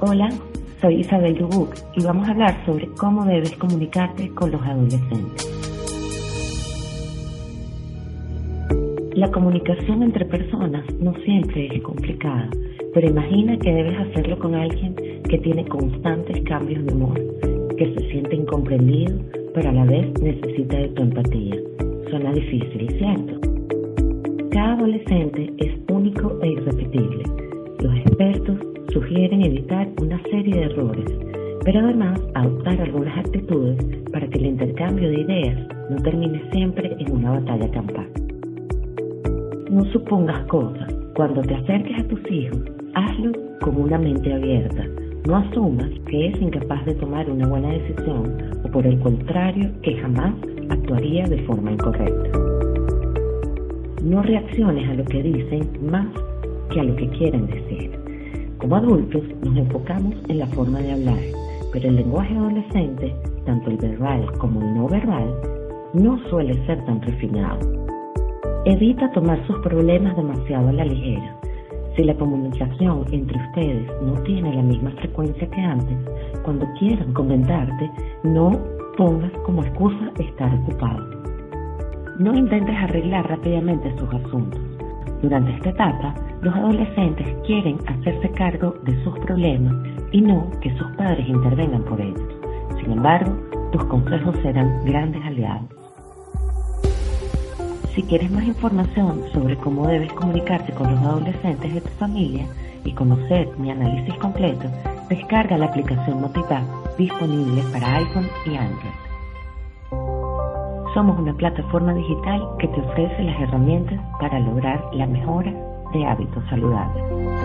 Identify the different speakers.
Speaker 1: Hola, soy Isabel Dubuc y vamos a hablar sobre cómo debes comunicarte con los adolescentes. La comunicación entre personas no siempre es complicada, pero imagina que debes hacerlo con alguien que tiene constantes cambios de humor, que se siente incomprendido, pero a la vez necesita de tu empatía. Suena difícil, ¿cierto? Cada adolescente es único e irrepetible. Los expertos sugieren evitar una serie de errores, pero además adoptar algunas actitudes para que el intercambio de ideas no termine siempre en una batalla campal. No supongas cosas. Cuando te acerques a tus hijos, hazlo con una mente abierta. No asumas que es incapaz de tomar una buena decisión o por el contrario que jamás actuaría de forma incorrecta. No reacciones a lo que dicen más que a lo que quieren decir. Como adultos nos enfocamos en la forma de hablar, pero el lenguaje adolescente, tanto el verbal como el no verbal, no suele ser tan refinado. Evita tomar sus problemas demasiado a la ligera. Si la comunicación entre ustedes no tiene la misma frecuencia que antes, cuando quieran comentarte, no pongas como excusa estar ocupado. No intentes arreglar rápidamente sus asuntos. Durante esta etapa, los adolescentes quieren hacerse cargo de sus problemas y no que sus padres intervengan por ellos. Sin embargo, tus consejos serán grandes aliados. Si quieres más información sobre cómo debes comunicarte con los adolescentes de tu familia y conocer mi análisis completo, descarga la aplicación Motiva disponible para iPhone y Android. Somos una plataforma digital que te ofrece las herramientas para lograr la mejora de hábitos saludables.